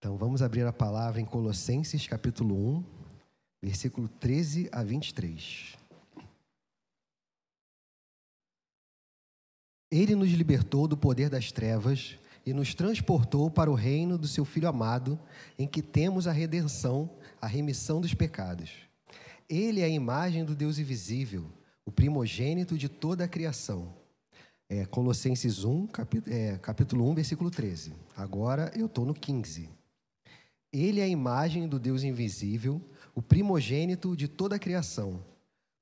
Então vamos abrir a palavra em Colossenses capítulo 1, versículo 13 a 23. Ele nos libertou do poder das trevas e nos transportou para o reino do seu Filho amado, em que temos a redenção, a remissão dos pecados. Ele é a imagem do Deus invisível, o primogênito de toda a criação. É, Colossenses 1, capítulo, é, capítulo 1, versículo 13. Agora eu estou no 15. Ele é a imagem do Deus invisível, o primogênito de toda a criação,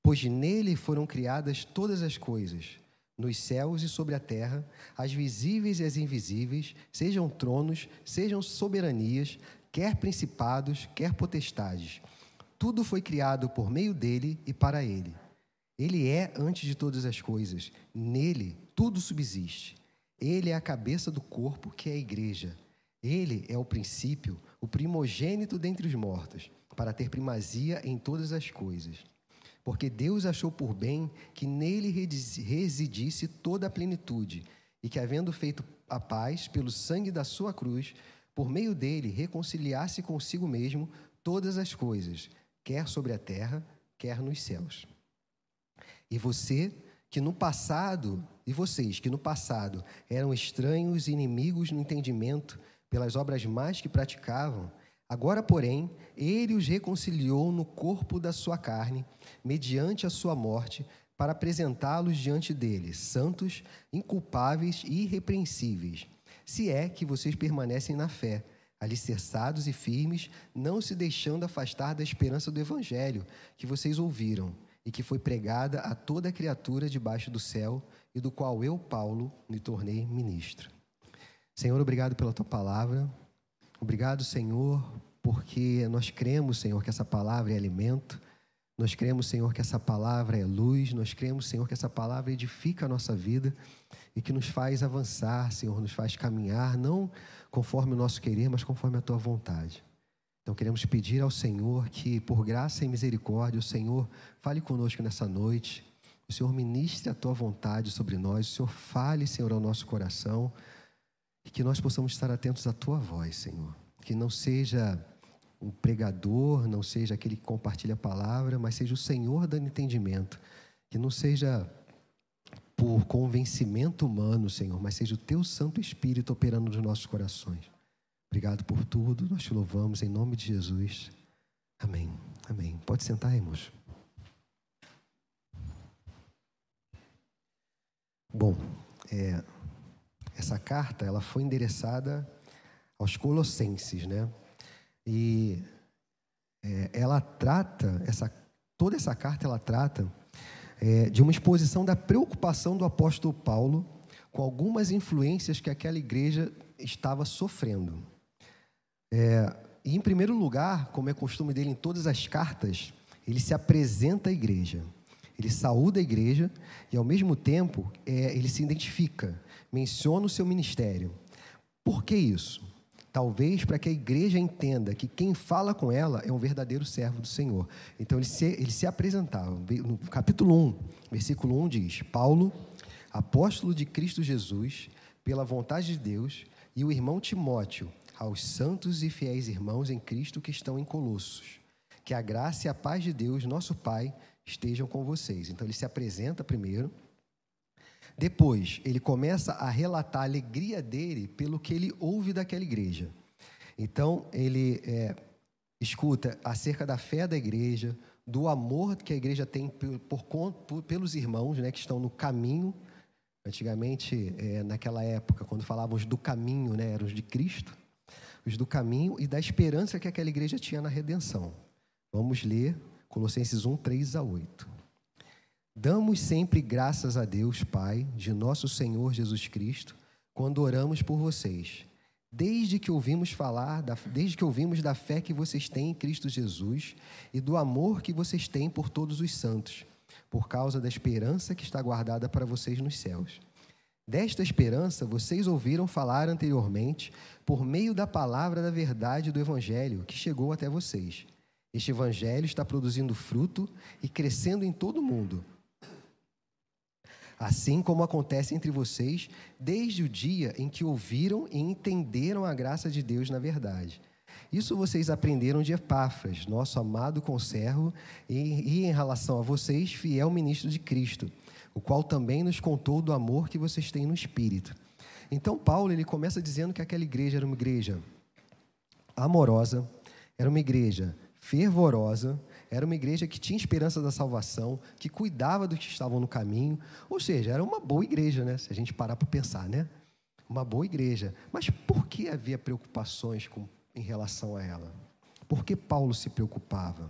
pois nele foram criadas todas as coisas, nos céus e sobre a terra, as visíveis e as invisíveis, sejam tronos, sejam soberanias, quer principados, quer potestades. Tudo foi criado por meio dele e para ele. Ele é antes de todas as coisas, nele tudo subsiste. Ele é a cabeça do corpo, que é a igreja. Ele é o princípio, o primogênito dentre os mortos, para ter primazia em todas as coisas. Porque Deus achou por bem que nele residisse toda a plenitude, e que, havendo feito a paz pelo sangue da sua cruz, por meio dele reconciliasse consigo mesmo todas as coisas, quer sobre a terra, quer nos céus. E você, que no passado, e vocês que no passado eram estranhos e inimigos no entendimento, pelas obras más que praticavam, agora, porém, ele os reconciliou no corpo da sua carne, mediante a sua morte, para apresentá-los diante dele, santos, inculpáveis e irrepreensíveis, se é que vocês permanecem na fé, alicerçados e firmes, não se deixando afastar da esperança do evangelho que vocês ouviram e que foi pregada a toda criatura debaixo do céu e do qual eu, Paulo, me tornei ministro. Senhor, obrigado pela tua palavra. Obrigado, Senhor, porque nós cremos, Senhor, que essa palavra é alimento. Nós cremos, Senhor, que essa palavra é luz. Nós cremos, Senhor, que essa palavra edifica a nossa vida e que nos faz avançar, Senhor, nos faz caminhar, não conforme o nosso querer, mas conforme a tua vontade. Então queremos pedir ao Senhor que, por graça e misericórdia, o Senhor fale conosco nessa noite. O Senhor ministre a tua vontade sobre nós. O Senhor fale, Senhor, ao nosso coração. E que nós possamos estar atentos à tua voz, Senhor. Que não seja um pregador, não seja aquele que compartilha a palavra, mas seja o Senhor dando entendimento. Que não seja por convencimento humano, Senhor, mas seja o teu Santo Espírito operando nos nossos corações. Obrigado por tudo, nós te louvamos em nome de Jesus. Amém. Amém. Pode sentar, irmãos. Bom, é, essa carta ela foi endereçada aos Colossenses, né? E é, ela trata essa toda essa carta ela trata é, de uma exposição da preocupação do apóstolo Paulo com algumas influências que aquela igreja estava sofrendo. É, e em primeiro lugar, como é costume dele em todas as cartas, ele se apresenta à igreja. Ele saúda a igreja e, ao mesmo tempo, é, ele se identifica menciona o seu ministério. Por que isso? Talvez para que a igreja entenda que quem fala com ela é um verdadeiro servo do Senhor. Então ele se, ele se apresentava. No capítulo 1, versículo 1 diz: Paulo, apóstolo de Cristo Jesus, pela vontade de Deus, e o irmão Timóteo, aos santos e fiéis irmãos em Cristo que estão em Colossos. Que a graça e a paz de Deus, nosso Pai, estejam com vocês. Então ele se apresenta primeiro depois, ele começa a relatar a alegria dele pelo que ele ouve daquela igreja. Então, ele é, escuta acerca da fé da igreja, do amor que a igreja tem por, por, pelos irmãos né, que estão no caminho. Antigamente, é, naquela época, quando falávamos do caminho, né, eram os de Cristo, os do caminho e da esperança que aquela igreja tinha na redenção. Vamos ler Colossenses 1, 3 a 8. Damos sempre graças a Deus, Pai, de nosso Senhor Jesus Cristo, quando oramos por vocês. Desde que ouvimos falar, da, desde que ouvimos da fé que vocês têm em Cristo Jesus e do amor que vocês têm por todos os santos, por causa da esperança que está guardada para vocês nos céus. Desta esperança vocês ouviram falar anteriormente por meio da palavra da verdade do Evangelho que chegou até vocês. Este Evangelho está produzindo fruto e crescendo em todo o mundo assim como acontece entre vocês desde o dia em que ouviram e entenderam a graça de Deus na verdade. Isso vocês aprenderam de Epáfras, nosso amado conservo, e, e em relação a vocês, fiel ministro de Cristo, o qual também nos contou do amor que vocês têm no Espírito. Então, Paulo ele começa dizendo que aquela igreja era uma igreja amorosa, era uma igreja fervorosa, era uma igreja que tinha esperança da salvação, que cuidava dos que estavam no caminho. Ou seja, era uma boa igreja, né? Se a gente parar para pensar, né? Uma boa igreja. Mas por que havia preocupações com, em relação a ela? Por que Paulo se preocupava?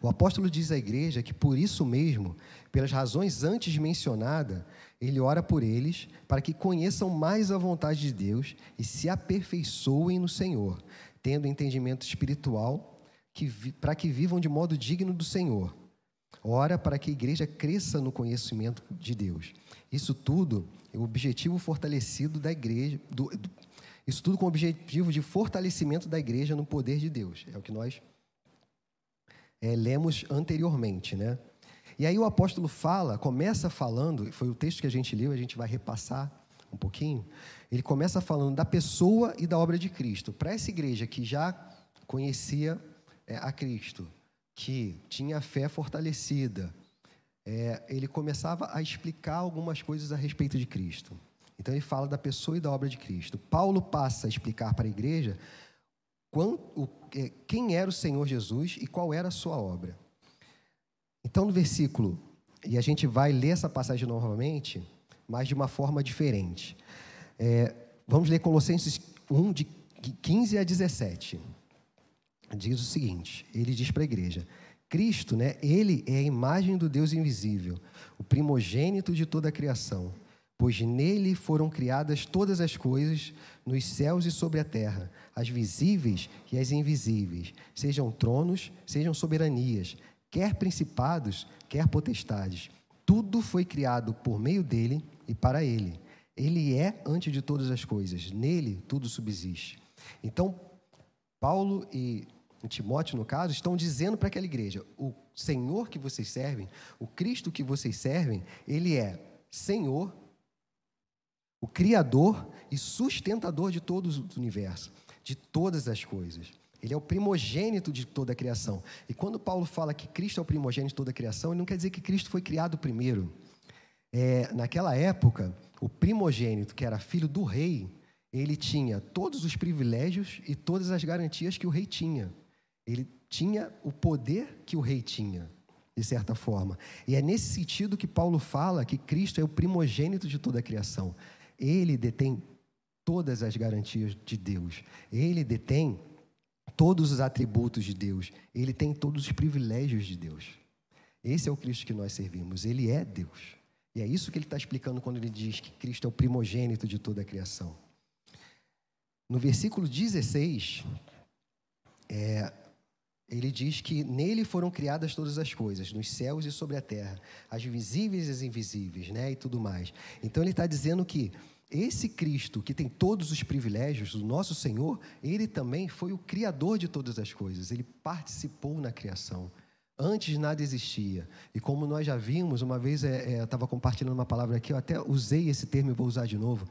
O apóstolo diz à igreja que por isso mesmo, pelas razões antes mencionadas, ele ora por eles para que conheçam mais a vontade de Deus e se aperfeiçoem no Senhor, tendo entendimento espiritual para que vivam de modo digno do Senhor. Ora para que a igreja cresça no conhecimento de Deus. Isso tudo é o objetivo fortalecido da igreja, do, do, isso tudo com o objetivo de fortalecimento da igreja no poder de Deus. É o que nós é, lemos anteriormente, né? E aí o apóstolo fala, começa falando, foi o texto que a gente leu, a gente vai repassar um pouquinho. Ele começa falando da pessoa e da obra de Cristo. Para essa igreja que já conhecia é, a Cristo, que tinha a fé fortalecida, é, ele começava a explicar algumas coisas a respeito de Cristo. Então ele fala da pessoa e da obra de Cristo. Paulo passa a explicar para a igreja é, quem era o Senhor Jesus e qual era a sua obra. Então no versículo, e a gente vai ler essa passagem novamente, mas de uma forma diferente. É, vamos ler Colossenses 1, de 15 a 17 diz o seguinte: ele diz para a igreja, Cristo, né, ele é a imagem do Deus invisível, o primogênito de toda a criação, pois nele foram criadas todas as coisas, nos céus e sobre a terra, as visíveis e as invisíveis, sejam tronos, sejam soberanias, quer principados, quer potestades. Tudo foi criado por meio dele e para ele. Ele é antes de todas as coisas, nele tudo subsiste. Então, Paulo e Timóteo, no caso, estão dizendo para aquela igreja: o Senhor que vocês servem, o Cristo que vocês servem, ele é Senhor, o Criador e sustentador de todo o universo, de todas as coisas. Ele é o primogênito de toda a criação. E quando Paulo fala que Cristo é o primogênito de toda a criação, ele não quer dizer que Cristo foi criado primeiro. É, naquela época, o primogênito, que era filho do rei, ele tinha todos os privilégios e todas as garantias que o rei tinha. Ele tinha o poder que o rei tinha, de certa forma. E é nesse sentido que Paulo fala que Cristo é o primogênito de toda a criação. Ele detém todas as garantias de Deus. Ele detém todos os atributos de Deus. Ele tem todos os privilégios de Deus. Esse é o Cristo que nós servimos. Ele é Deus. E é isso que ele está explicando quando ele diz que Cristo é o primogênito de toda a criação. No versículo 16, é, ele diz que nele foram criadas todas as coisas, nos céus e sobre a terra, as visíveis e as invisíveis, né, e tudo mais. Então ele está dizendo que esse Cristo, que tem todos os privilégios, o nosso Senhor, ele também foi o criador de todas as coisas, ele participou na criação. Antes nada existia. E como nós já vimos, uma vez é, é, estava compartilhando uma palavra aqui, eu até usei esse termo e vou usar de novo.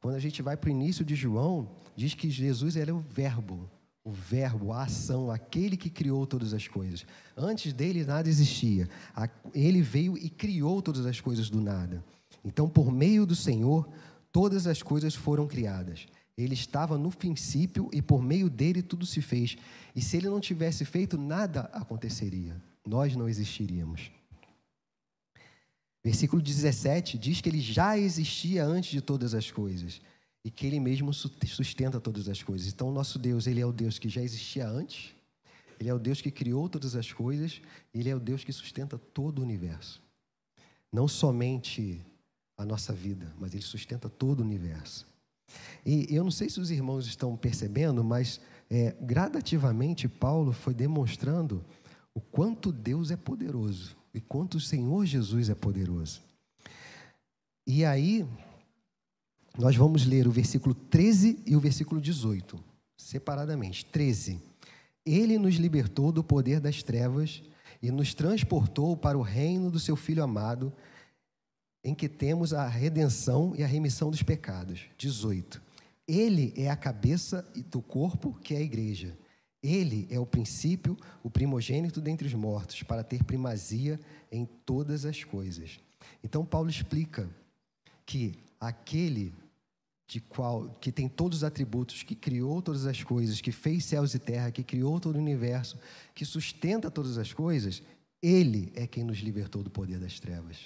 Quando a gente vai para o início de João, diz que Jesus era o Verbo o Verbo, a ação, aquele que criou todas as coisas. Antes dele nada existia. Ele veio e criou todas as coisas do nada. Então, por meio do Senhor, todas as coisas foram criadas. Ele estava no princípio e por meio dele tudo se fez. E se ele não tivesse feito, nada aconteceria. Nós não existiríamos. Versículo 17 diz que ele já existia antes de todas as coisas e que Ele mesmo sustenta todas as coisas. Então, o nosso Deus, Ele é o Deus que já existia antes, Ele é o Deus que criou todas as coisas, Ele é o Deus que sustenta todo o universo. Não somente a nossa vida, mas Ele sustenta todo o universo. E eu não sei se os irmãos estão percebendo, mas é, gradativamente Paulo foi demonstrando o quanto Deus é poderoso e quanto o Senhor Jesus é poderoso. E aí, nós vamos ler o versículo 13 e o versículo 18, separadamente. 13. Ele nos libertou do poder das trevas e nos transportou para o reino do seu Filho amado, em que temos a redenção e a remissão dos pecados. 18. Ele é a cabeça do corpo, que é a igreja. Ele é o princípio, o primogênito dentre os mortos, para ter primazia em todas as coisas. Então Paulo explica que aquele de qual que tem todos os atributos, que criou todas as coisas, que fez céus e terra, que criou todo o universo, que sustenta todas as coisas, ele é quem nos libertou do poder das trevas.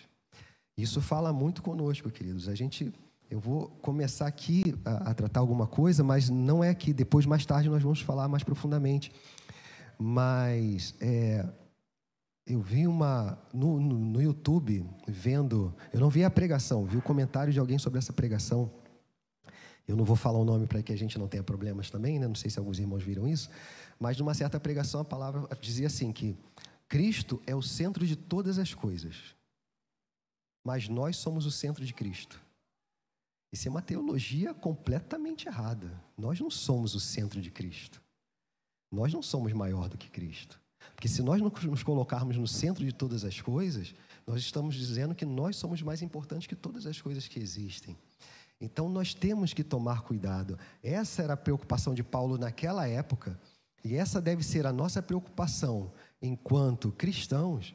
Isso fala muito conosco, queridos. A gente eu vou começar aqui a, a, tratar alguma coisa, mas não é aqui. Depois, mais tarde, nós vamos falar mais profundamente. Mas é, eu vi uma no, no, no, YouTube vendo, eu não vi a pregação, vi o comentário de alguém sobre essa pregação. Eu não vou falar o nome para que a gente não tenha problemas também, né? Não sei se alguns irmãos viram isso, mas numa certa pregação a palavra dizia assim que Cristo é o centro de todas as coisas, mas nós somos o centro de Cristo. Isso é uma teologia completamente errada. Nós não somos o centro de Cristo. Nós não somos maior do que Cristo. Porque se nós nos colocarmos no centro de todas as coisas, nós estamos dizendo que nós somos mais importantes que todas as coisas que existem. Então nós temos que tomar cuidado. Essa era a preocupação de Paulo naquela época, e essa deve ser a nossa preocupação enquanto cristãos,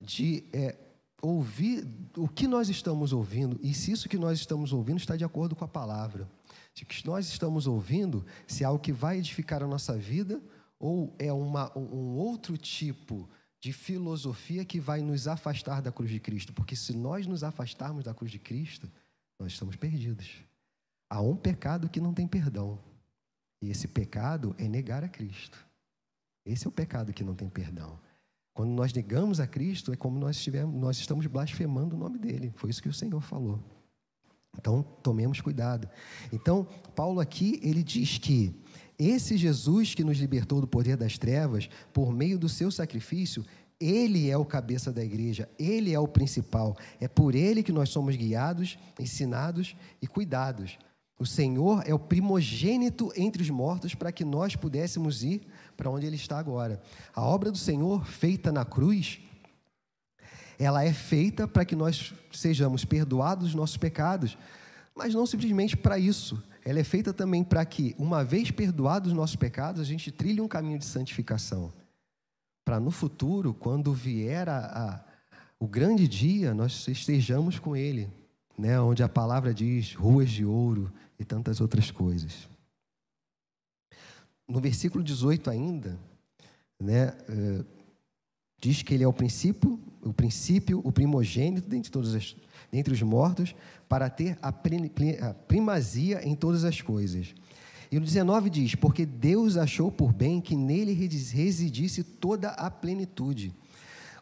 de é, ouvir o que nós estamos ouvindo e se isso que nós estamos ouvindo está de acordo com a palavra. Se o que nós estamos ouvindo, se é algo que vai edificar a nossa vida ou é uma, um outro tipo de filosofia que vai nos afastar da cruz de Cristo. Porque se nós nos afastarmos da cruz de Cristo, nós estamos perdidos. Há um pecado que não tem perdão. E esse pecado é negar a Cristo. Esse é o pecado que não tem perdão. Quando nós negamos a Cristo, é como nós, estivemos, nós estamos blasfemando o nome dele. Foi isso que o Senhor falou. Então, tomemos cuidado. Então, Paulo aqui, ele diz que esse Jesus que nos libertou do poder das trevas, por meio do seu sacrifício, ele é o cabeça da igreja, ele é o principal. É por ele que nós somos guiados, ensinados e cuidados. O Senhor é o primogênito entre os mortos para que nós pudéssemos ir para onde ele está agora. A obra do Senhor feita na cruz, ela é feita para que nós sejamos perdoados dos nossos pecados, mas não simplesmente para isso. Ela é feita também para que, uma vez perdoados os nossos pecados, a gente trilhe um caminho de santificação. Para no futuro, quando vier a, a, o grande dia, nós estejamos com Ele, né? onde a palavra diz ruas de ouro e tantas outras coisas. No versículo 18 ainda, né, eh, diz que ele é o princípio, o princípio, o primogênito dentre todos as, dentre os mortos, para ter a, a primazia em todas as coisas. E no 19 diz: Porque Deus achou por bem que nele residisse toda a plenitude.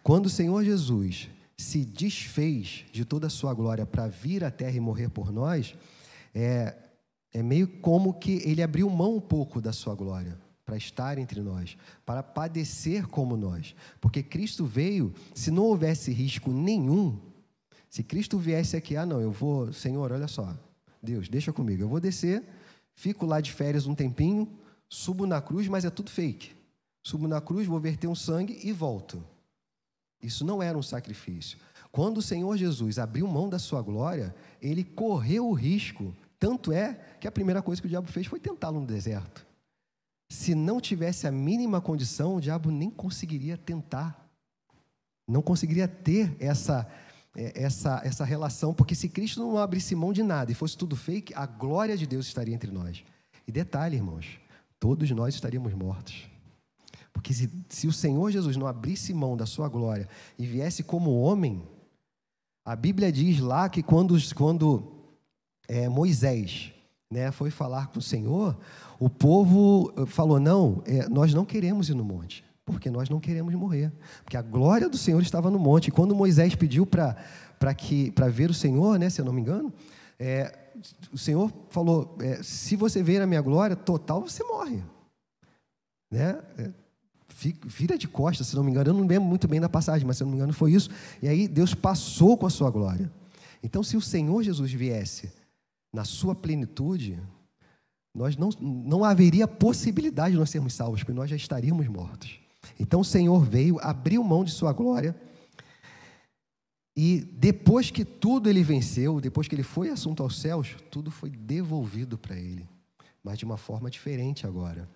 Quando o Senhor Jesus se desfez de toda a sua glória para vir à terra e morrer por nós, é, é meio como que ele abriu mão um pouco da sua glória para estar entre nós, para padecer como nós. Porque Cristo veio, se não houvesse risco nenhum, se Cristo viesse aqui, ah, não, eu vou, Senhor, olha só, Deus, deixa comigo, eu vou descer, fico lá de férias um tempinho, subo na cruz, mas é tudo fake. Subo na cruz, vou verter um sangue e volto. Isso não era um sacrifício. Quando o Senhor Jesus abriu mão da sua glória, ele correu o risco tanto é que a primeira coisa que o diabo fez foi tentá-lo no deserto. Se não tivesse a mínima condição, o diabo nem conseguiria tentar. Não conseguiria ter essa, essa, essa relação, porque se Cristo não abrisse mão de nada e fosse tudo fake, a glória de Deus estaria entre nós. E detalhe, irmãos, todos nós estaríamos mortos. Porque se, se o Senhor Jesus não abrisse mão da sua glória e viesse como homem, a Bíblia diz lá que quando, quando é, Moisés né, foi falar com o Senhor, o povo eh, falou: Não, é, nós não queremos ir no monte, porque nós não queremos morrer. Porque a glória do Senhor estava no monte. E quando Moisés pediu para ver o Senhor, né, se eu não me engano, é, o Senhor falou: é, Se você ver a minha glória total, você morre. Né? É, vira de costas, se não me engano. Eu não lembro muito bem da passagem, mas se não me engano foi isso. E aí Deus passou com a sua glória. Então, se o Senhor Jesus viesse na sua plenitude, nós não, não haveria possibilidade de nós sermos salvos, porque nós já estaríamos mortos. Então o Senhor veio, abriu mão de sua glória E depois que tudo ele venceu, depois que ele foi assunto aos céus, tudo foi devolvido para ele, mas de uma forma diferente agora.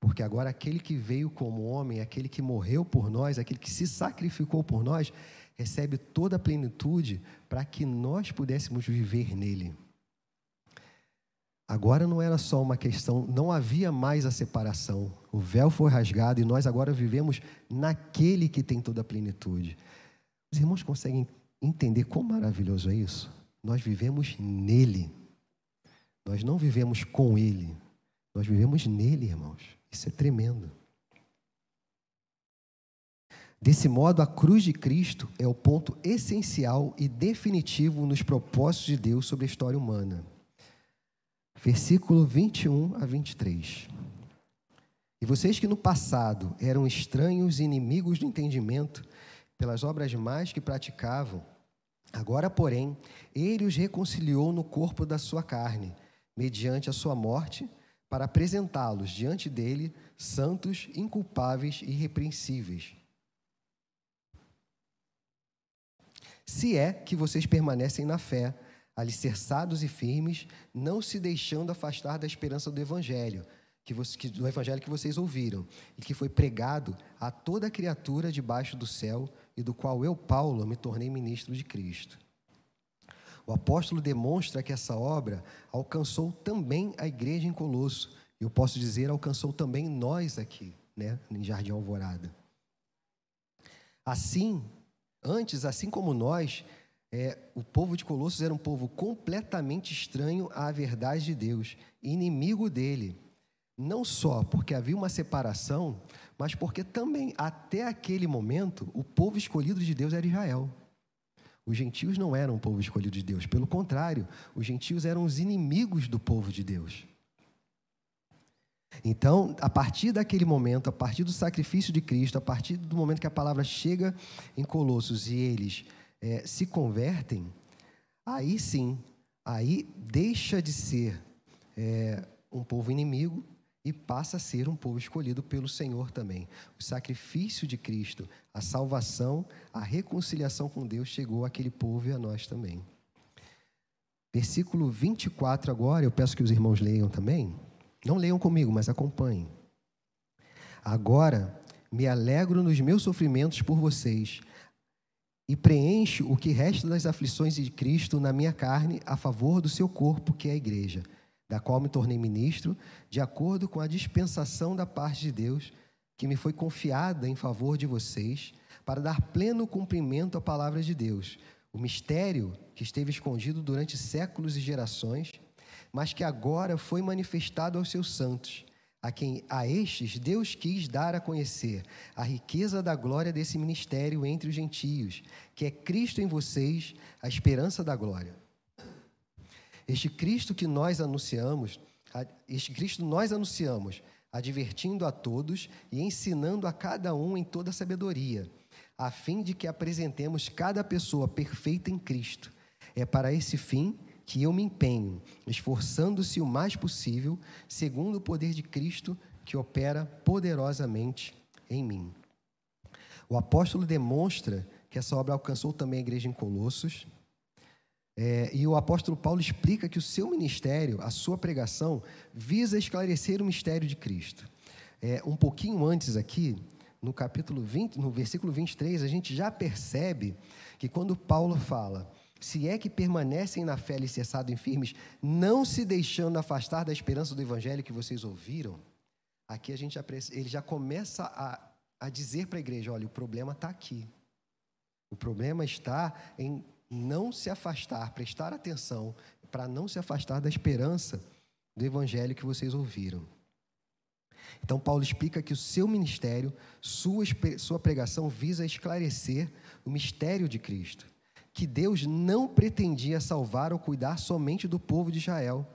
Porque agora aquele que veio como homem, aquele que morreu por nós, aquele que se sacrificou por nós, recebe toda a plenitude para que nós pudéssemos viver nele. Agora não era só uma questão, não havia mais a separação. O véu foi rasgado e nós agora vivemos naquele que tem toda a plenitude. Os irmãos conseguem entender quão maravilhoso é isso? Nós vivemos nele. Nós não vivemos com ele. Nós vivemos nele, irmãos. Isso é tremendo. Desse modo, a cruz de Cristo é o ponto essencial e definitivo nos propósitos de Deus sobre a história humana. Versículo 21 a 23. E vocês que no passado eram estranhos e inimigos do entendimento, pelas obras más que praticavam, agora, porém, ele os reconciliou no corpo da sua carne, mediante a sua morte, para apresentá-los diante dele santos, inculpáveis e irrepreensíveis se é que vocês permanecem na fé, alicerçados e firmes, não se deixando afastar da esperança do Evangelho, que, você, que, do Evangelho que vocês ouviram, e que foi pregado a toda criatura debaixo do céu, e do qual eu, Paulo, me tornei ministro de Cristo. O apóstolo demonstra que essa obra alcançou também a igreja em Colosso, eu posso dizer, alcançou também nós aqui, né, em Jardim Alvorada. Assim, Antes, assim como nós, é, o povo de Colossos era um povo completamente estranho à verdade de Deus, inimigo dele. Não só porque havia uma separação, mas porque também, até aquele momento, o povo escolhido de Deus era Israel. Os gentios não eram o povo escolhido de Deus, pelo contrário, os gentios eram os inimigos do povo de Deus. Então, a partir daquele momento, a partir do sacrifício de Cristo, a partir do momento que a palavra chega em Colossos e eles é, se convertem, aí sim, aí deixa de ser é, um povo inimigo e passa a ser um povo escolhido pelo Senhor também. O sacrifício de Cristo, a salvação, a reconciliação com Deus chegou àquele povo e a nós também. Versículo 24 agora, eu peço que os irmãos leiam também. Não leiam comigo, mas acompanhem. Agora me alegro nos meus sofrimentos por vocês e preencho o que resta das aflições de Cristo na minha carne a favor do seu corpo, que é a igreja, da qual me tornei ministro, de acordo com a dispensação da parte de Deus que me foi confiada em favor de vocês, para dar pleno cumprimento à palavra de Deus, o mistério que esteve escondido durante séculos e gerações mas que agora foi manifestado aos seus santos, a quem a estes Deus quis dar a conhecer a riqueza da glória desse ministério entre os gentios, que é Cristo em vocês, a esperança da glória. Este Cristo que nós anunciamos, este Cristo nós anunciamos, advertindo a todos e ensinando a cada um em toda sabedoria, a fim de que apresentemos cada pessoa perfeita em Cristo. É para esse fim que eu me empenho, esforçando-se o mais possível, segundo o poder de Cristo que opera poderosamente em mim. O apóstolo demonstra que essa obra alcançou também a igreja em Colossos. É, e o apóstolo Paulo explica que o seu ministério, a sua pregação, visa esclarecer o mistério de Cristo. É, um pouquinho antes aqui, no capítulo 20, no versículo 23, a gente já percebe que quando Paulo fala se é que permanecem na fé alicerçados em firmes, não se deixando afastar da esperança do evangelho que vocês ouviram, aqui a gente ele já começa a, a dizer para a igreja: olha, o problema está aqui. O problema está em não se afastar, prestar atenção, para não se afastar da esperança do evangelho que vocês ouviram. Então, Paulo explica que o seu ministério, sua, sua pregação visa esclarecer o mistério de Cristo que Deus não pretendia salvar ou cuidar somente do povo de Israel.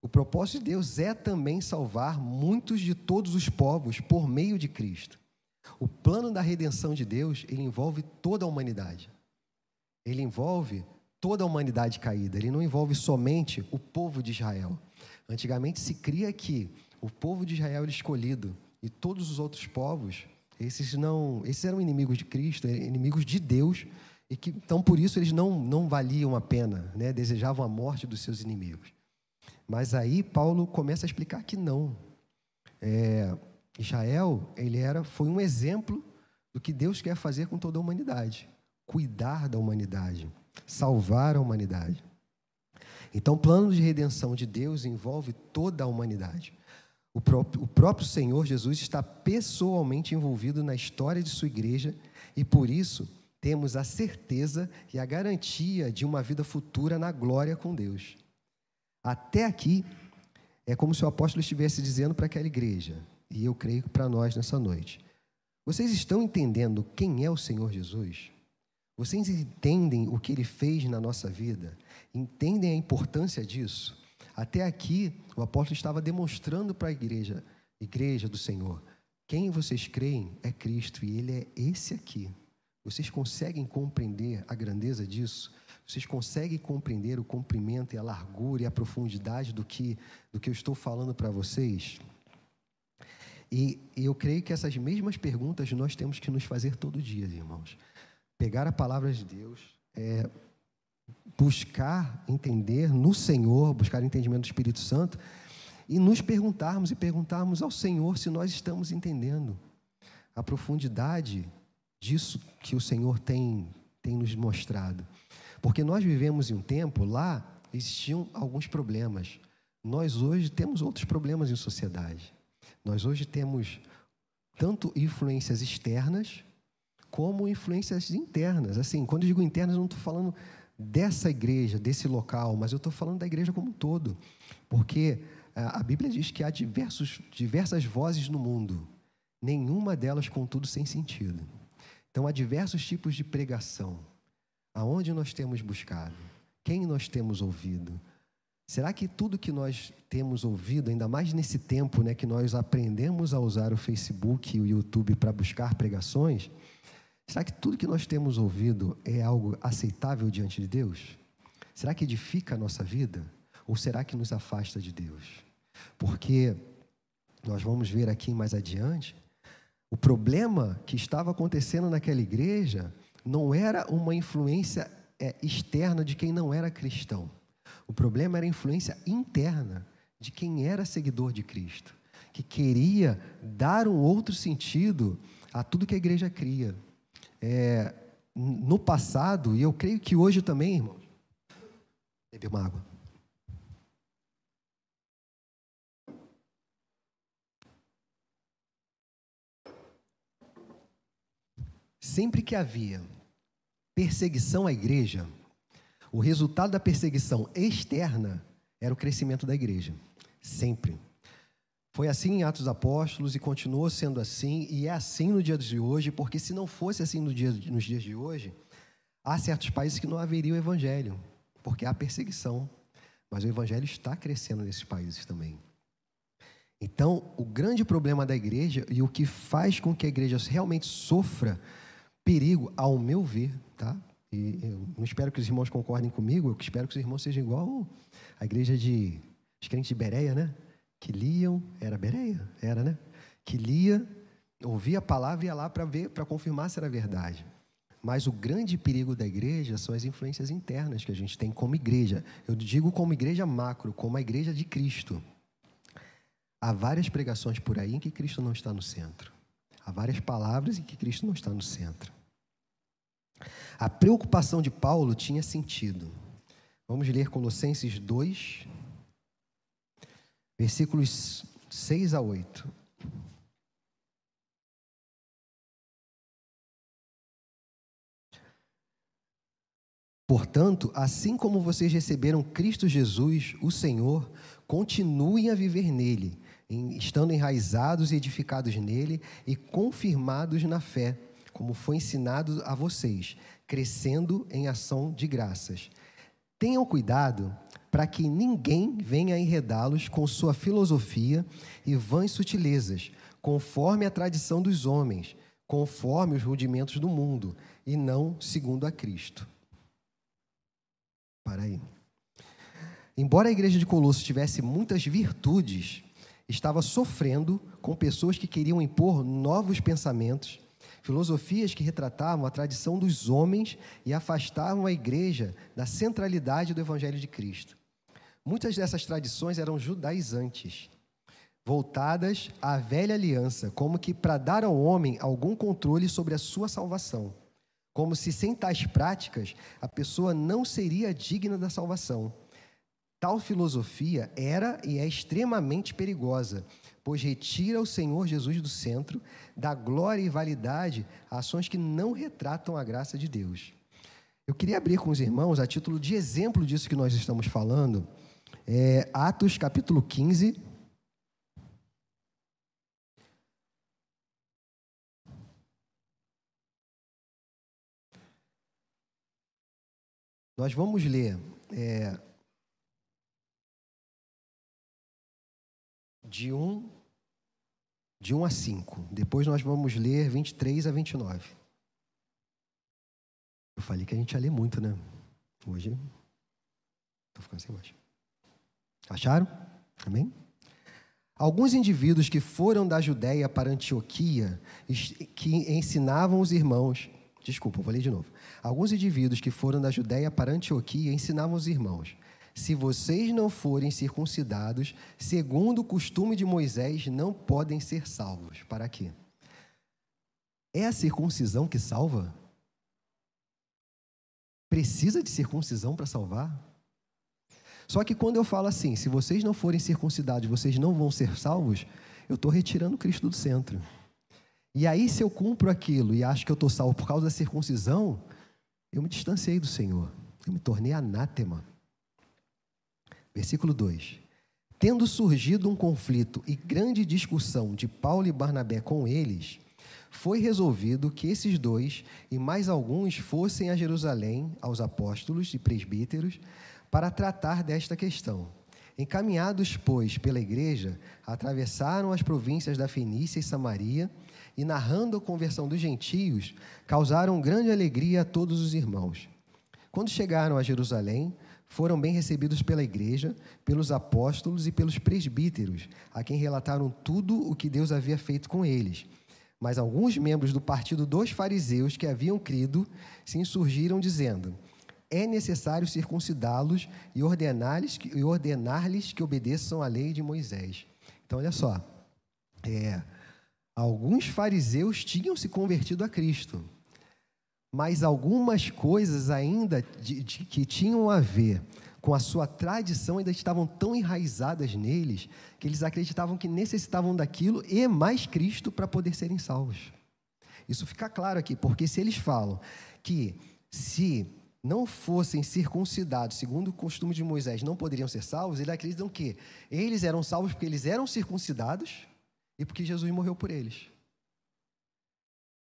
O propósito de Deus é também salvar muitos de todos os povos por meio de Cristo. O plano da redenção de Deus, ele envolve toda a humanidade. Ele envolve toda a humanidade caída, ele não envolve somente o povo de Israel. Antigamente se cria que o povo de Israel era escolhido e todos os outros povos, esses não, esses eram inimigos de Cristo, inimigos de Deus, e que então por isso eles não, não valiam a pena, né? desejavam a morte dos seus inimigos. Mas aí Paulo começa a explicar que não. É, Israel ele era, foi um exemplo do que Deus quer fazer com toda a humanidade, cuidar da humanidade, salvar a humanidade. Então, o plano de redenção de Deus envolve toda a humanidade. O próprio, o próprio Senhor Jesus está pessoalmente envolvido na história de sua igreja e por isso temos a certeza e a garantia de uma vida futura na glória com Deus. Até aqui, é como se o apóstolo estivesse dizendo para aquela igreja, e eu creio que para nós nessa noite: vocês estão entendendo quem é o Senhor Jesus? Vocês entendem o que ele fez na nossa vida? Entendem a importância disso? Até aqui, o apóstolo estava demonstrando para a igreja, igreja do Senhor, quem vocês creem é Cristo e ele é esse aqui. Vocês conseguem compreender a grandeza disso? Vocês conseguem compreender o comprimento e a largura e a profundidade do que, do que eu estou falando para vocês? E, e eu creio que essas mesmas perguntas nós temos que nos fazer todo dia, irmãos. Pegar a palavra de Deus, é, buscar entender no Senhor, buscar entendimento do Espírito Santo e nos perguntarmos e perguntarmos ao Senhor se nós estamos entendendo a profundidade disso que o Senhor tem, tem nos mostrado. Porque nós vivemos em um tempo, lá existiam alguns problemas. Nós hoje temos outros problemas em sociedade. Nós hoje temos tanto influências externas como influências internas. Assim, quando eu digo internas, eu não estou falando dessa igreja, desse local, mas eu estou falando da igreja como um todo. Porque a Bíblia diz que há diversos, diversas vozes no mundo, nenhuma delas, contudo, sem sentido. Então, há diversos tipos de pregação. Aonde nós temos buscado? Quem nós temos ouvido? Será que tudo que nós temos ouvido, ainda mais nesse tempo né, que nós aprendemos a usar o Facebook e o YouTube para buscar pregações, será que tudo que nós temos ouvido é algo aceitável diante de Deus? Será que edifica a nossa vida? Ou será que nos afasta de Deus? Porque nós vamos ver aqui mais adiante, o problema que estava acontecendo naquela igreja não era uma influência é, externa de quem não era cristão. O problema era a influência interna de quem era seguidor de Cristo, que queria dar um outro sentido a tudo que a igreja cria. É, no passado, e eu creio que hoje também, irmão. Bebe uma água. Sempre que havia perseguição à igreja, o resultado da perseguição externa era o crescimento da igreja. Sempre. Foi assim em Atos Apóstolos e continuou sendo assim, e é assim no dia de hoje, porque se não fosse assim no dia, nos dias de hoje, há certos países que não haveria o evangelho, porque há perseguição. Mas o evangelho está crescendo nesses países também. Então, o grande problema da igreja e o que faz com que a igreja realmente sofra perigo, ao meu ver, tá? E eu não espero que os irmãos concordem comigo, eu espero que os irmãos sejam igual a igreja de os crentes de Bereia, né? Que liam, era Bereia, era, né? Que lia, ouvia a palavra e ia lá para ver, para confirmar se era verdade. Mas o grande perigo da igreja são as influências internas que a gente tem como igreja. Eu digo como igreja macro, como a igreja de Cristo. Há várias pregações por aí em que Cristo não está no centro. Há várias palavras em que Cristo não está no centro. A preocupação de Paulo tinha sentido. Vamos ler Colossenses 2, versículos 6 a 8. Portanto, assim como vocês receberam Cristo Jesus, o Senhor, continuem a viver nele estando enraizados e edificados nele e confirmados na fé, como foi ensinado a vocês, crescendo em ação de graças. Tenham cuidado para que ninguém venha enredá-los com sua filosofia e vãs sutilezas, conforme a tradição dos homens, conforme os rudimentos do mundo, e não segundo a Cristo. Para aí. Embora a igreja de Colosso tivesse muitas virtudes, estava sofrendo com pessoas que queriam impor novos pensamentos, filosofias que retratavam a tradição dos homens e afastavam a igreja da centralidade do Evangelho de Cristo. Muitas dessas tradições eram judaizantes, voltadas à velha aliança, como que para dar ao homem algum controle sobre a sua salvação. Como se sem tais práticas a pessoa não seria digna da salvação. Tal filosofia era e é extremamente perigosa, pois retira o Senhor Jesus do centro, dá glória e validade ações que não retratam a graça de Deus. Eu queria abrir com os irmãos, a título de exemplo disso que nós estamos falando, é Atos capítulo 15. Nós vamos ler é, de 1, de 1 a 5. Depois nós vamos ler 23 a 29. Eu falei que a gente ia ler muito, né? Hoje. Estou ficando sem mais. Acharam? Amém? Alguns indivíduos que foram da Judéia para Antioquia, que ensinavam os irmãos. Desculpa, vou ler de novo. Alguns indivíduos que foram da Judéia para Antioquia ensinavam os irmãos se vocês não forem circuncidados, segundo o costume de Moisés, não podem ser salvos. Para quê? É a circuncisão que salva? Precisa de circuncisão para salvar? Só que quando eu falo assim, se vocês não forem circuncidados, vocês não vão ser salvos, eu estou retirando Cristo do centro. E aí, se eu cumpro aquilo e acho que eu estou salvo por causa da circuncisão, eu me distanciei do Senhor. Eu me tornei anátema. Versículo 2: Tendo surgido um conflito e grande discussão de Paulo e Barnabé com eles, foi resolvido que esses dois e mais alguns fossem a Jerusalém aos apóstolos e presbíteros para tratar desta questão. Encaminhados, pois, pela igreja, atravessaram as províncias da Fenícia e Samaria e, narrando a conversão dos gentios, causaram grande alegria a todos os irmãos. Quando chegaram a Jerusalém, foram bem recebidos pela igreja, pelos apóstolos e pelos presbíteros, a quem relataram tudo o que Deus havia feito com eles. Mas alguns membros do partido dos fariseus que haviam crido se insurgiram, dizendo: É necessário circuncidá-los e ordenar-lhes que, ordenar que obedeçam à lei de Moisés. Então, olha só. É, alguns fariseus tinham se convertido a Cristo mas algumas coisas ainda de, de, que tinham a ver com a sua tradição ainda estavam tão enraizadas neles que eles acreditavam que necessitavam daquilo e mais Cristo para poder serem salvos. Isso fica claro aqui, porque se eles falam que se não fossem circuncidados, segundo o costume de Moisés, não poderiam ser salvos, eles acreditam que eles eram salvos porque eles eram circuncidados e porque Jesus morreu por eles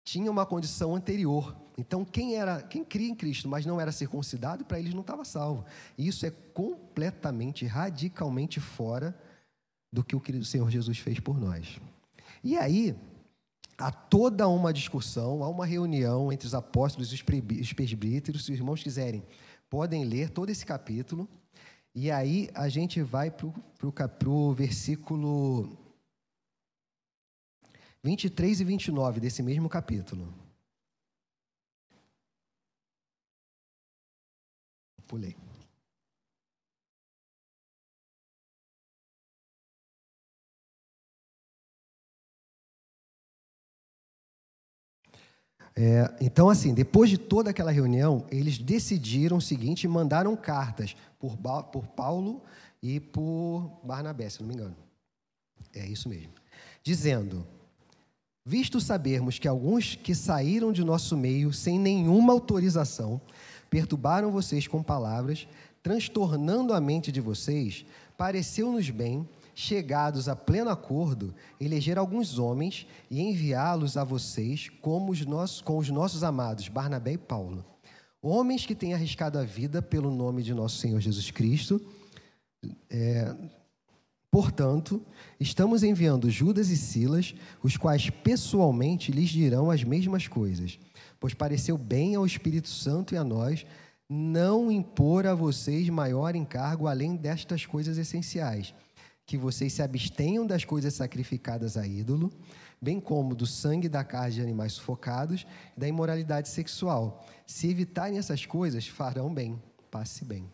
tinha uma condição anterior. Então, quem era, quem cria em Cristo, mas não era circuncidado, para eles não estava salvo. E isso é completamente, radicalmente fora do que o Senhor Jesus fez por nós. E aí, há toda uma discussão, há uma reunião entre os apóstolos e os presbíteros, se os irmãos quiserem, podem ler todo esse capítulo. E aí a gente vai para o versículo 23 e 29 desse mesmo capítulo. Pulei. É, então, assim, depois de toda aquela reunião, eles decidiram o seguinte e mandaram cartas por, por Paulo e por Barnabé, se não me engano. É isso mesmo. Dizendo: Visto sabermos que alguns que saíram de nosso meio sem nenhuma autorização perturbaram vocês com palavras, transtornando a mente de vocês, pareceu-nos bem, chegados a pleno acordo, eleger alguns homens e enviá-los a vocês como os nossos, com os nossos amados Barnabé e Paulo. Homens que têm arriscado a vida pelo nome de nosso Senhor Jesus Cristo, é, Portanto, estamos enviando Judas e Silas, os quais pessoalmente lhes dirão as mesmas coisas, pois pareceu bem ao Espírito Santo e a nós não impor a vocês maior encargo além destas coisas essenciais: que vocês se abstenham das coisas sacrificadas a ídolo, bem como do sangue da carne de animais sufocados e da imoralidade sexual. Se evitarem essas coisas, farão bem, passe bem.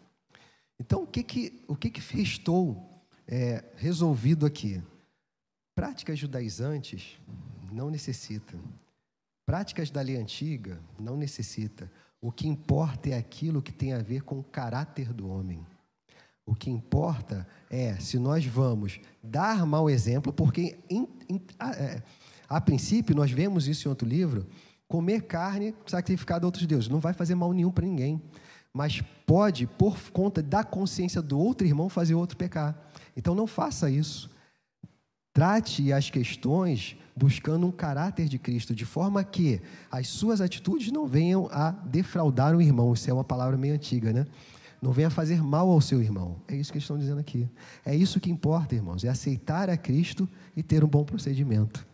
Então, o que que, o que, que restou é, resolvido aqui? Práticas judaizantes não necessita. Práticas da lei antiga não necessita. O que importa é aquilo que tem a ver com o caráter do homem. O que importa é se nós vamos dar mau exemplo, porque in, in, a, é, a, princípio nós vemos isso em outro livro, comer carne sacrificada a outros deuses não vai fazer mal nenhum para ninguém, mas pode por conta da consciência do outro irmão fazer outro pecar. Então não faça isso. Trate as questões buscando um caráter de Cristo, de forma que as suas atitudes não venham a defraudar o irmão. Isso é uma palavra meio antiga, né? Não venha fazer mal ao seu irmão. É isso que eles estão dizendo aqui. É isso que importa, irmãos, é aceitar a Cristo e ter um bom procedimento.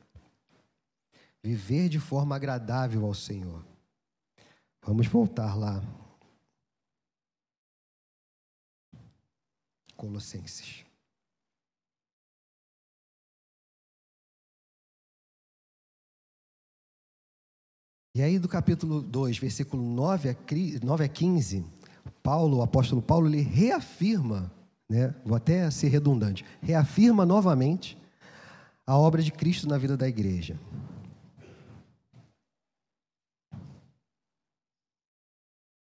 Viver de forma agradável ao Senhor. Vamos voltar lá. Colossenses. E aí, do capítulo 2, versículo 9 a 15, Paulo, o apóstolo Paulo, ele reafirma, né, vou até ser redundante, reafirma novamente a obra de Cristo na vida da igreja.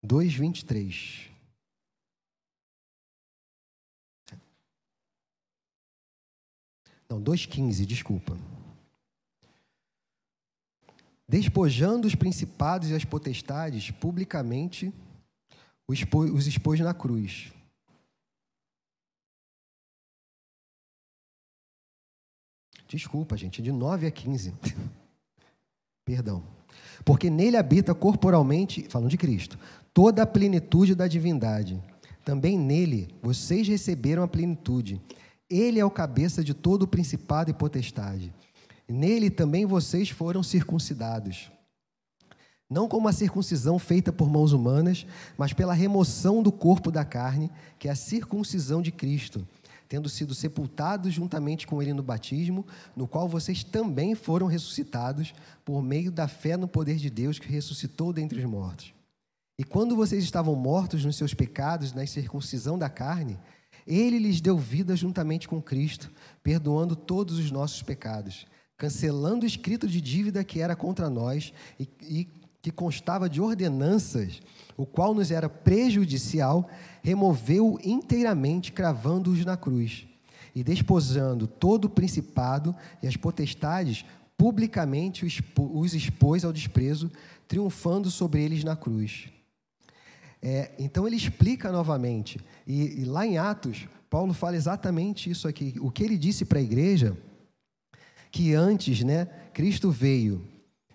Dois vinte e três. Não, dois quinze, desculpa. Despojando os principados e as potestades publicamente os expôs na cruz. Desculpa, gente, de 9 a 15. Perdão. Porque nele habita corporalmente, falando de Cristo, toda a plenitude da divindade. Também nele vocês receberam a plenitude. Ele é o cabeça de todo o principado e potestade. Nele também vocês foram circuncidados não como a circuncisão feita por mãos humanas, mas pela remoção do corpo da carne, que é a circuncisão de Cristo, tendo sido sepultados juntamente com ele no batismo, no qual vocês também foram ressuscitados por meio da fé no poder de Deus que ressuscitou dentre os mortos. E quando vocês estavam mortos nos seus pecados, na circuncisão da carne, ele lhes deu vida juntamente com Cristo, perdoando todos os nossos pecados, cancelando o escrito de dívida que era contra nós e, e que constava de ordenanças, o qual nos era prejudicial, removeu inteiramente, cravando-os na cruz, e despojando todo o principado e as potestades, publicamente os expôs ao desprezo, triunfando sobre eles na cruz. É, então ele explica novamente, e, e, lá em Atos, Paulo fala exatamente isso aqui. O que ele disse para a igreja, que antes, né, Cristo veio.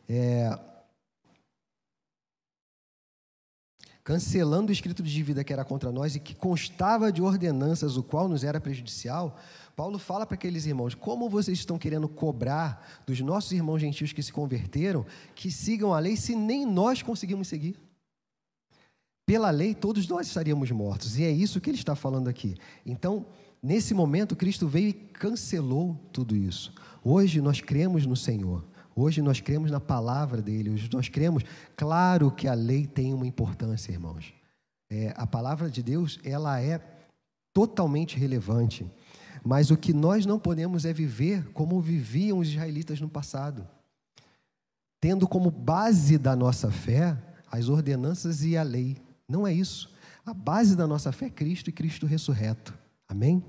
É, cancelando o escrito de dívida que era contra nós e que constava de ordenanças, o qual nos era prejudicial, Paulo fala para aqueles irmãos: como vocês estão querendo cobrar dos nossos irmãos gentios que se converteram que sigam a lei se nem nós conseguimos seguir? Pela lei, todos nós estaríamos mortos, e é isso que ele está falando aqui. Então, nesse momento, Cristo veio e cancelou tudo isso. Hoje nós cremos no Senhor. Hoje nós cremos na palavra dele, hoje nós cremos, claro que a lei tem uma importância, irmãos. É, a palavra de Deus, ela é totalmente relevante, mas o que nós não podemos é viver como viviam os israelitas no passado, tendo como base da nossa fé as ordenanças e a lei. Não é isso. A base da nossa fé é Cristo e Cristo ressurreto. Amém?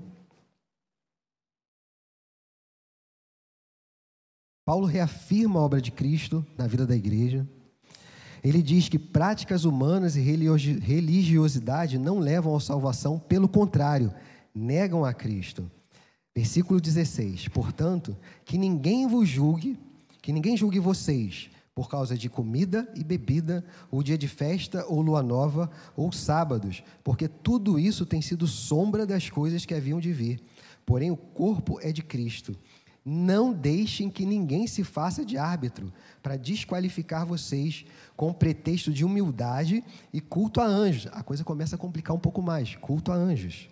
Paulo reafirma a obra de Cristo na vida da igreja. Ele diz que práticas humanas e religiosidade não levam à salvação, pelo contrário, negam a Cristo. Versículo 16: Portanto, que ninguém vos julgue, que ninguém julgue vocês por causa de comida e bebida, ou dia de festa, ou lua nova, ou sábados, porque tudo isso tem sido sombra das coisas que haviam de vir. Porém, o corpo é de Cristo. Não deixem que ninguém se faça de árbitro para desqualificar vocês com pretexto de humildade e culto a anjos. A coisa começa a complicar um pouco mais culto a anjos.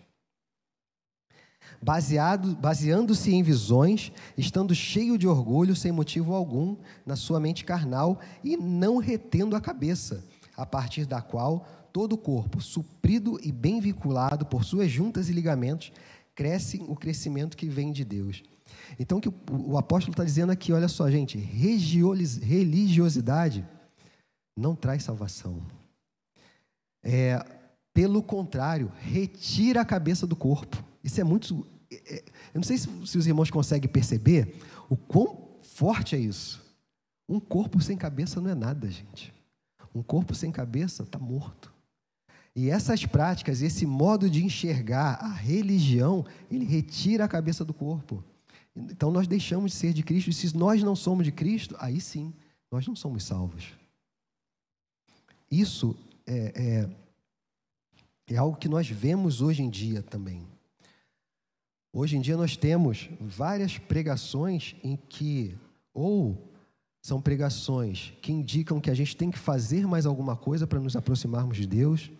Baseado, baseando-se em visões, estando cheio de orgulho sem motivo algum na sua mente carnal e não retendo a cabeça, a partir da qual todo o corpo, suprido e bem vinculado por suas juntas e ligamentos, cresce o crescimento que vem de Deus. Então, o que o apóstolo está dizendo aqui, olha só, gente, religiosidade não traz salvação. É, pelo contrário, retira a cabeça do corpo. Isso é muito. É, eu não sei se, se os irmãos conseguem perceber o quão forte é isso. Um corpo sem cabeça não é nada, gente. Um corpo sem cabeça está morto. E essas práticas, esse modo de enxergar a religião, ele retira a cabeça do corpo. Então nós deixamos de ser de Cristo, e se nós não somos de Cristo, aí sim, nós não somos salvos. Isso é, é, é algo que nós vemos hoje em dia também. Hoje em dia nós temos várias pregações em que, ou são pregações que indicam que a gente tem que fazer mais alguma coisa para nos aproximarmos de Deus,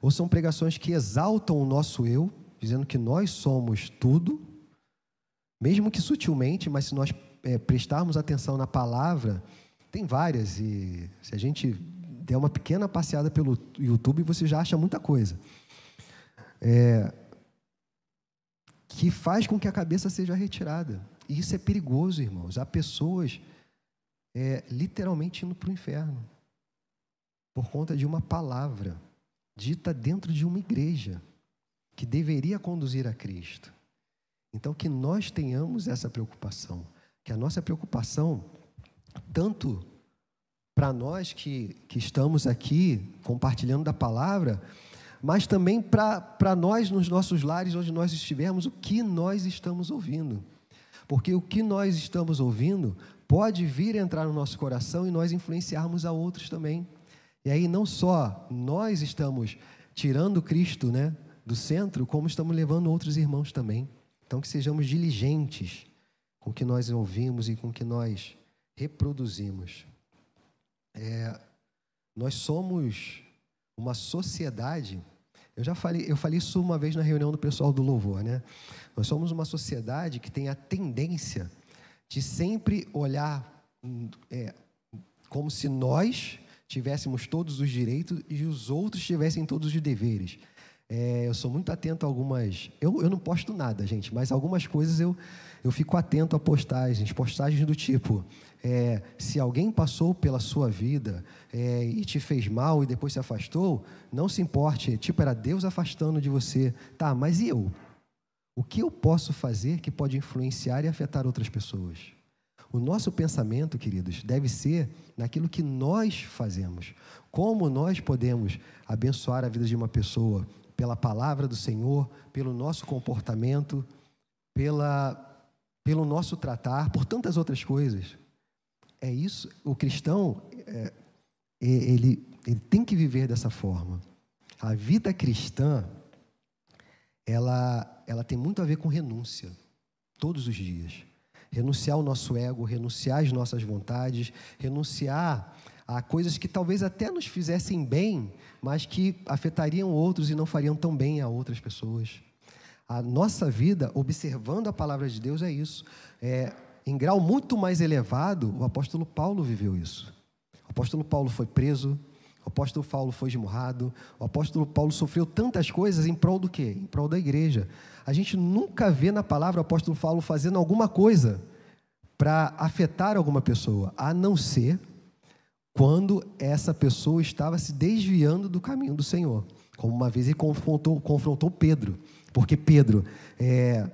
ou são pregações que exaltam o nosso eu, dizendo que nós somos tudo, mesmo que sutilmente, mas se nós é, prestarmos atenção na palavra, tem várias, e se a gente der uma pequena passeada pelo YouTube, você já acha muita coisa. É, que faz com que a cabeça seja retirada. E isso é perigoso, irmãos. Há pessoas é, literalmente indo para o inferno por conta de uma palavra dita dentro de uma igreja que deveria conduzir a Cristo. Então, que nós tenhamos essa preocupação, que a nossa preocupação, tanto para nós que, que estamos aqui compartilhando da palavra, mas também para nós nos nossos lares, onde nós estivermos, o que nós estamos ouvindo. Porque o que nós estamos ouvindo pode vir entrar no nosso coração e nós influenciarmos a outros também. E aí não só nós estamos tirando Cristo né, do centro, como estamos levando outros irmãos também. Então, que sejamos diligentes com o que nós ouvimos e com o que nós reproduzimos. É, nós somos uma sociedade. Eu já falei, eu falei isso uma vez na reunião do pessoal do louvor, né? Nós somos uma sociedade que tem a tendência de sempre olhar é, como se nós tivéssemos todos os direitos e os outros tivessem todos os deveres. É, eu sou muito atento a algumas. Eu, eu não posto nada, gente, mas algumas coisas eu, eu fico atento a postagens, postagens do tipo: é, se alguém passou pela sua vida é, e te fez mal e depois se afastou, não se importe, tipo, era Deus afastando de você. Tá, mas e eu? O que eu posso fazer que pode influenciar e afetar outras pessoas? O nosso pensamento, queridos, deve ser naquilo que nós fazemos. Como nós podemos abençoar a vida de uma pessoa pela palavra do Senhor, pelo nosso comportamento, pela, pelo nosso tratar, por tantas outras coisas. É isso, o cristão, é, ele, ele tem que viver dessa forma. A vida cristã, ela, ela tem muito a ver com renúncia, todos os dias renunciar ao nosso ego, renunciar às nossas vontades, renunciar a coisas que talvez até nos fizessem bem, mas que afetariam outros e não fariam tão bem a outras pessoas. A nossa vida, observando a palavra de Deus, é isso. É, em grau muito mais elevado, o apóstolo Paulo viveu isso. O apóstolo Paulo foi preso, o apóstolo Paulo foi esmurrado, o apóstolo Paulo sofreu tantas coisas em prol do quê? Em prol da igreja. A gente nunca vê na palavra o apóstolo Paulo fazendo alguma coisa para afetar alguma pessoa, a não ser quando essa pessoa estava se desviando do caminho do Senhor. Como uma vez ele confrontou, confrontou Pedro, porque Pedro é,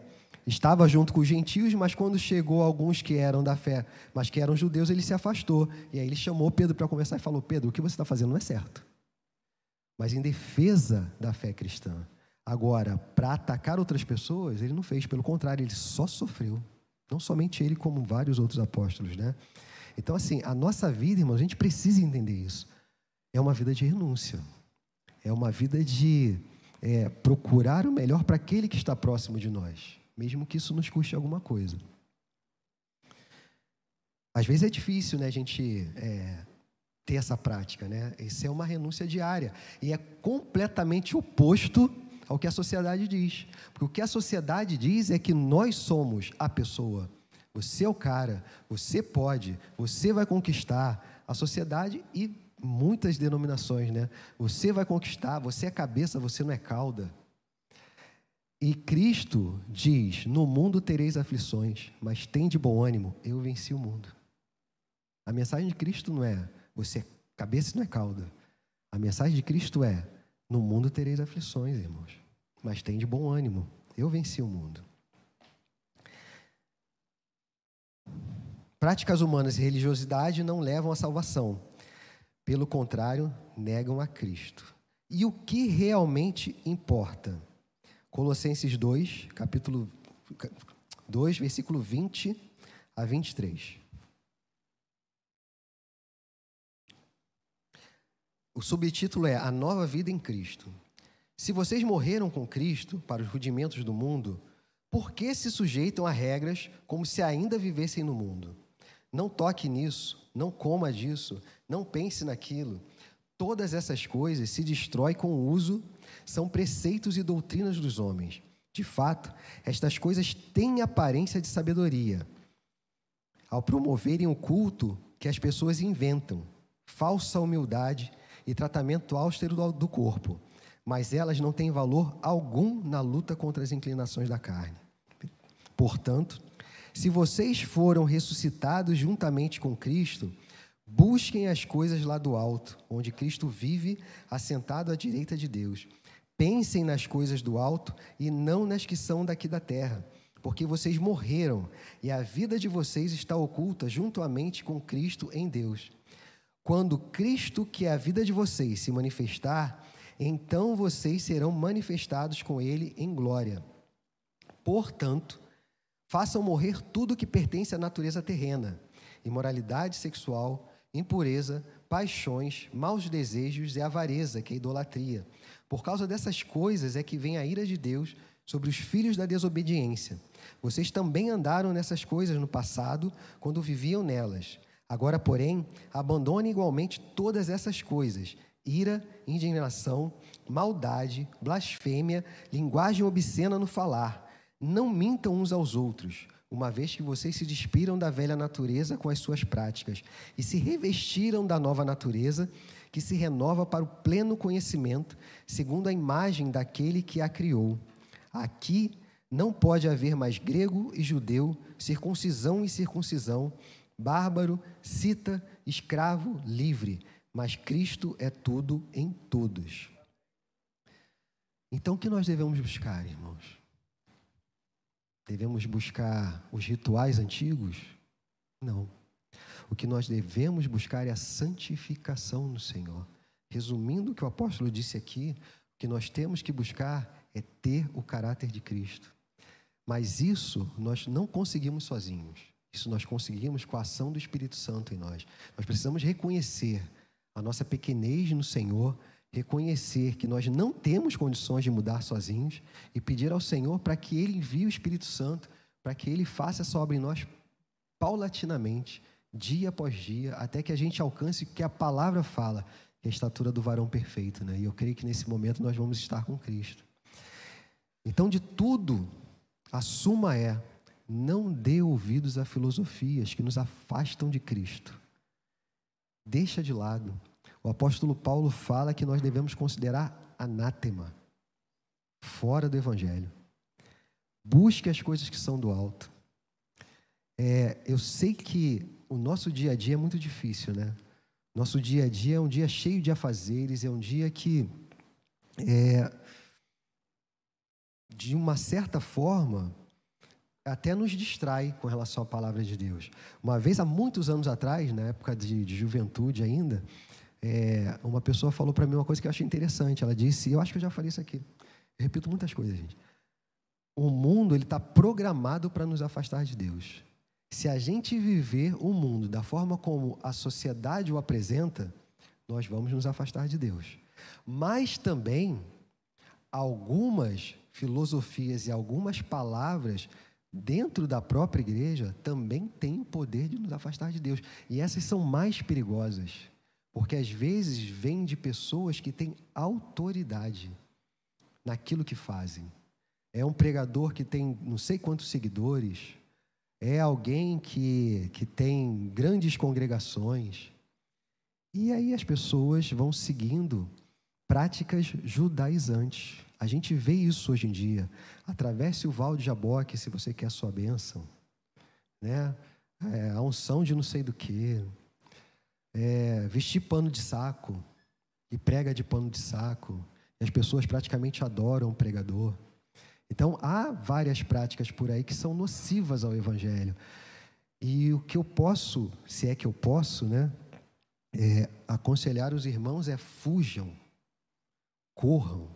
estava junto com os gentios, mas quando chegou alguns que eram da fé, mas que eram judeus, ele se afastou. E aí ele chamou Pedro para conversar e falou: Pedro, o que você está fazendo não é certo. Mas em defesa da fé cristã. Agora, para atacar outras pessoas, ele não fez, pelo contrário, ele só sofreu. Não somente ele, como vários outros apóstolos, né? Então, assim, a nossa vida, irmão, a gente precisa entender isso. É uma vida de renúncia. É uma vida de é, procurar o melhor para aquele que está próximo de nós, mesmo que isso nos custe alguma coisa. Às vezes é difícil, né, a gente é, ter essa prática, né? Isso é uma renúncia diária e é completamente oposto ao que a sociedade diz. Porque o que a sociedade diz é que nós somos a pessoa. Você é o cara, você pode, você vai conquistar. A sociedade e muitas denominações, né? Você vai conquistar, você é cabeça, você não é cauda. E Cristo diz: No mundo tereis aflições, mas tem de bom ânimo, eu venci o mundo. A mensagem de Cristo não é você é cabeça e não é cauda. A mensagem de Cristo é: No mundo tereis aflições, irmãos, mas tem de bom ânimo, eu venci o mundo. Práticas humanas e religiosidade não levam à salvação. Pelo contrário, negam a Cristo. E o que realmente importa? Colossenses 2, capítulo 2, versículo 20 a 23. O subtítulo é A Nova Vida em Cristo. Se vocês morreram com Cristo para os rudimentos do mundo, por que se sujeitam a regras como se ainda vivessem no mundo? Não toque nisso, não coma disso, não pense naquilo. Todas essas coisas se destroem com o uso, são preceitos e doutrinas dos homens. De fato, estas coisas têm aparência de sabedoria. Ao promoverem o culto que as pessoas inventam, falsa humildade e tratamento austero do corpo, mas elas não têm valor algum na luta contra as inclinações da carne. Portanto, se vocês foram ressuscitados juntamente com Cristo, busquem as coisas lá do alto, onde Cristo vive, assentado à direita de Deus. Pensem nas coisas do alto e não nas que são daqui da terra, porque vocês morreram e a vida de vocês está oculta juntamente com Cristo em Deus. Quando Cristo, que é a vida de vocês, se manifestar, então vocês serão manifestados com Ele em glória. Portanto, Façam morrer tudo que pertence à natureza terrena: imoralidade sexual, impureza, paixões, maus desejos e avareza, que é idolatria. Por causa dessas coisas é que vem a ira de Deus sobre os filhos da desobediência. Vocês também andaram nessas coisas no passado, quando viviam nelas. Agora, porém, abandone igualmente todas essas coisas: ira, indignação, maldade, blasfêmia, linguagem obscena no falar não mintam uns aos outros, uma vez que vocês se despiram da velha natureza com as suas práticas e se revestiram da nova natureza, que se renova para o pleno conhecimento, segundo a imagem daquele que a criou. Aqui não pode haver mais grego e judeu, circuncisão e circuncisão, bárbaro, cita, escravo, livre, mas Cristo é tudo em todos. Então, o que nós devemos buscar, irmãos? Devemos buscar os rituais antigos? Não. O que nós devemos buscar é a santificação no Senhor. Resumindo o que o apóstolo disse aqui, o que nós temos que buscar é ter o caráter de Cristo. Mas isso nós não conseguimos sozinhos. Isso nós conseguimos com a ação do Espírito Santo em nós. Nós precisamos reconhecer a nossa pequenez no Senhor reconhecer que nós não temos condições de mudar sozinhos e pedir ao Senhor para que Ele envie o Espírito Santo, para que Ele faça essa obra em nós paulatinamente, dia após dia, até que a gente alcance o que a palavra fala, que é a estatura do varão perfeito. Né? E eu creio que nesse momento nós vamos estar com Cristo. Então, de tudo, a suma é: não dê ouvidos a filosofias que nos afastam de Cristo. Deixa de lado o apóstolo Paulo fala que nós devemos considerar anátema, fora do evangelho. Busque as coisas que são do alto. É, eu sei que o nosso dia a dia é muito difícil, né? Nosso dia a dia é um dia cheio de afazeres, é um dia que, é, de uma certa forma, até nos distrai com relação à palavra de Deus. Uma vez, há muitos anos atrás, na época de, de juventude ainda, é, uma pessoa falou para mim uma coisa que eu achei interessante. Ela disse, eu acho que eu já falei isso aqui. Eu repito muitas coisas, gente. O mundo ele está programado para nos afastar de Deus. Se a gente viver o mundo da forma como a sociedade o apresenta, nós vamos nos afastar de Deus. Mas também algumas filosofias e algumas palavras dentro da própria igreja também têm o poder de nos afastar de Deus. E essas são mais perigosas. Porque às vezes vem de pessoas que têm autoridade. naquilo que fazem. É um pregador que tem não sei quantos seguidores, é alguém que, que tem grandes congregações. E aí as pessoas vão seguindo práticas judaizantes. A gente vê isso hoje em dia. Atravesse o val de Jaboque se você quer a sua bênção. Né? É, a unção de não sei do que. É, vestir pano de saco e prega de pano de saco. E as pessoas praticamente adoram o pregador. Então, há várias práticas por aí que são nocivas ao Evangelho. E o que eu posso, se é que eu posso, né, é, aconselhar os irmãos é fujam, corram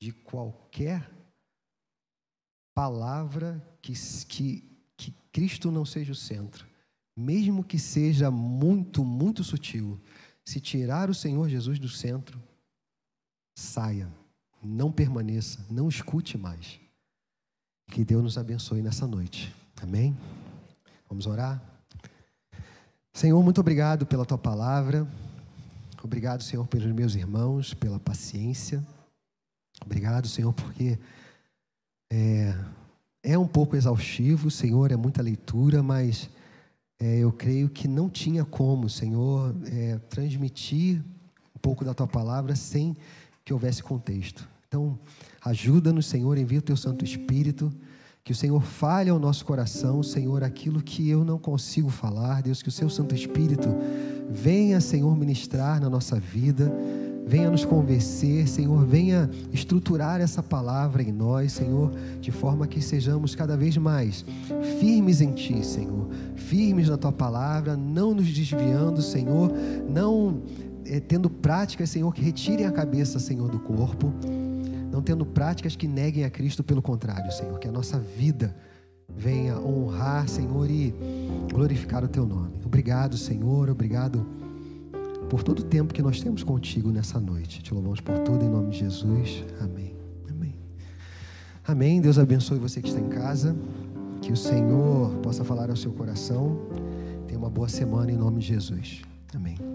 de qualquer palavra que, que, que Cristo não seja o centro, mesmo que seja muito, muito sutil. Se tirar o Senhor Jesus do centro, saia não permaneça, não escute mais. Que Deus nos abençoe nessa noite. Amém? Vamos orar? Senhor, muito obrigado pela tua palavra. Obrigado, Senhor, pelos meus irmãos, pela paciência. Obrigado, Senhor, porque é, é um pouco exaustivo, Senhor, é muita leitura, mas é, eu creio que não tinha como, Senhor, é, transmitir um pouco da tua palavra sem que houvesse contexto. Então, ajuda-nos, Senhor, envia o teu Santo Espírito, que o Senhor fale ao nosso coração, Senhor, aquilo que eu não consigo falar, Deus, que o seu Santo Espírito venha, Senhor, ministrar na nossa vida, venha nos convencer, Senhor, venha estruturar essa palavra em nós, Senhor, de forma que sejamos cada vez mais firmes em Ti, Senhor, firmes na Tua palavra, não nos desviando, Senhor, não é, tendo práticas, Senhor, que retirem a cabeça, Senhor, do corpo, não tendo práticas que neguem a Cristo, pelo contrário, Senhor, que a nossa vida venha honrar, Senhor, e glorificar o Teu nome. Obrigado, Senhor, obrigado por todo o tempo que nós temos contigo nessa noite. Te louvamos por tudo, em nome de Jesus. Amém. Amém. Amém. Deus abençoe você que está em casa. Que o Senhor possa falar ao seu coração. Tenha uma boa semana em nome de Jesus. Amém.